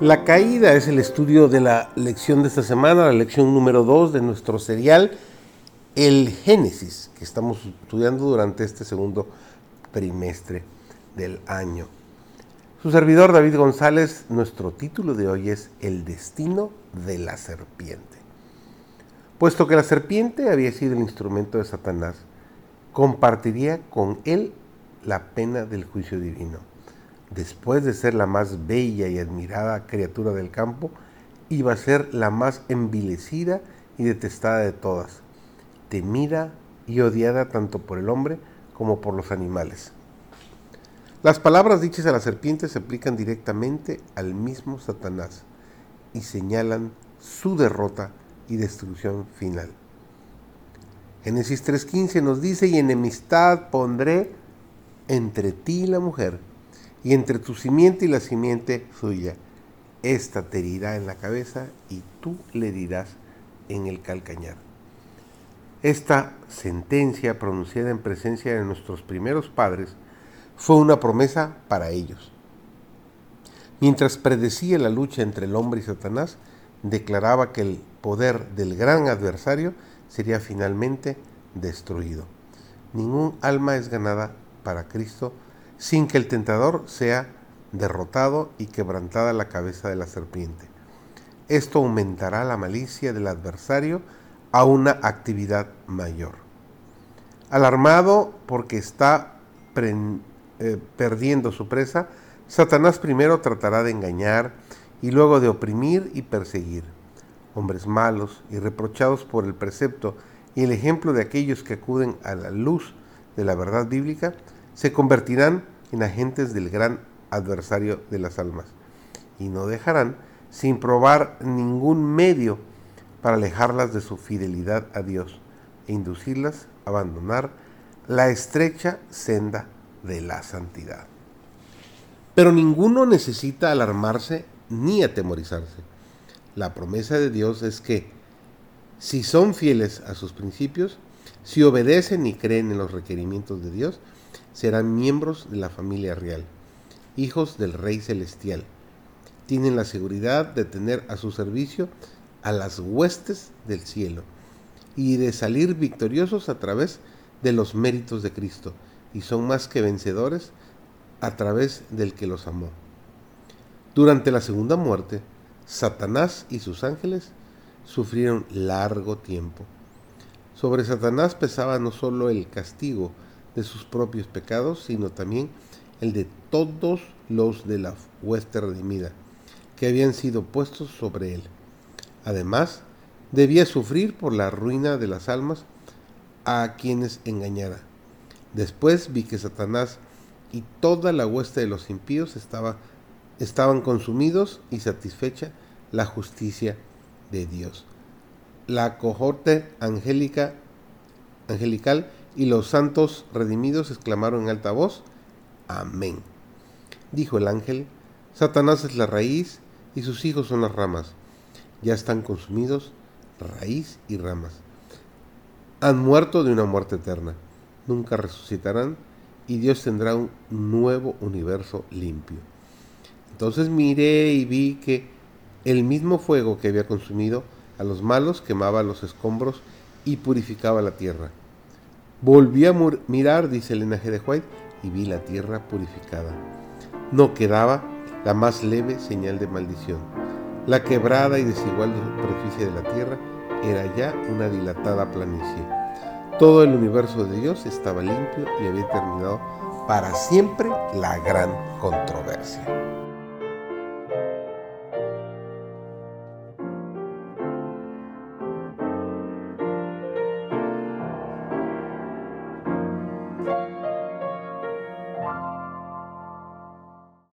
La caída es el estudio de la lección de esta semana, la lección número 2 de nuestro serial, el Génesis, que estamos estudiando durante este segundo trimestre del año. Su servidor David González, nuestro título de hoy es El destino de la serpiente. Puesto que la serpiente había sido el instrumento de Satanás, compartiría con él la pena del juicio divino después de ser la más bella y admirada criatura del campo, iba a ser la más envilecida y detestada de todas, temida y odiada tanto por el hombre como por los animales. Las palabras dichas a la serpiente se aplican directamente al mismo Satanás y señalan su derrota y destrucción final. Génesis 3.15 nos dice, y enemistad pondré entre ti y la mujer, y entre tu simiente y la simiente suya. Esta te herirá en la cabeza y tú le dirás en el calcañar. Esta sentencia pronunciada en presencia de nuestros primeros padres fue una promesa para ellos. Mientras predecía la lucha entre el hombre y Satanás, declaraba que el poder del gran adversario sería finalmente destruido. Ningún alma es ganada para Cristo sin que el tentador sea derrotado y quebrantada la cabeza de la serpiente. Esto aumentará la malicia del adversario a una actividad mayor. Alarmado porque está eh, perdiendo su presa, Satanás primero tratará de engañar y luego de oprimir y perseguir. Hombres malos y reprochados por el precepto y el ejemplo de aquellos que acuden a la luz de la verdad bíblica, se convertirán en agentes del gran adversario de las almas y no dejarán sin probar ningún medio para alejarlas de su fidelidad a Dios e inducirlas a abandonar la estrecha senda de la santidad. Pero ninguno necesita alarmarse ni atemorizarse. La promesa de Dios es que si son fieles a sus principios, si obedecen y creen en los requerimientos de Dios, serán miembros de la familia real, hijos del Rey Celestial. Tienen la seguridad de tener a su servicio a las huestes del cielo y de salir victoriosos a través de los méritos de Cristo, y son más que vencedores a través del que los amó. Durante la segunda muerte, Satanás y sus ángeles sufrieron largo tiempo. Sobre Satanás pesaba no solo el castigo de sus propios pecados, sino también el de todos los de la hueste redimida, que habían sido puestos sobre él. Además, debía sufrir por la ruina de las almas a quienes engañara. Después vi que Satanás y toda la hueste de los impíos estaba, estaban consumidos y satisfecha la justicia de Dios. La cohorte angélica, angelical y los santos redimidos exclamaron en alta voz, Amén. Dijo el ángel, Satanás es la raíz y sus hijos son las ramas. Ya están consumidos raíz y ramas. Han muerto de una muerte eterna. Nunca resucitarán y Dios tendrá un nuevo universo limpio. Entonces miré y vi que el mismo fuego que había consumido a los malos quemaba los escombros y purificaba la tierra. Volví a mirar, dice el linaje de White, y vi la tierra purificada. No quedaba la más leve señal de maldición. La quebrada y desigual superficie de la tierra era ya una dilatada planicie. Todo el universo de Dios estaba limpio y había terminado para siempre la gran controversia.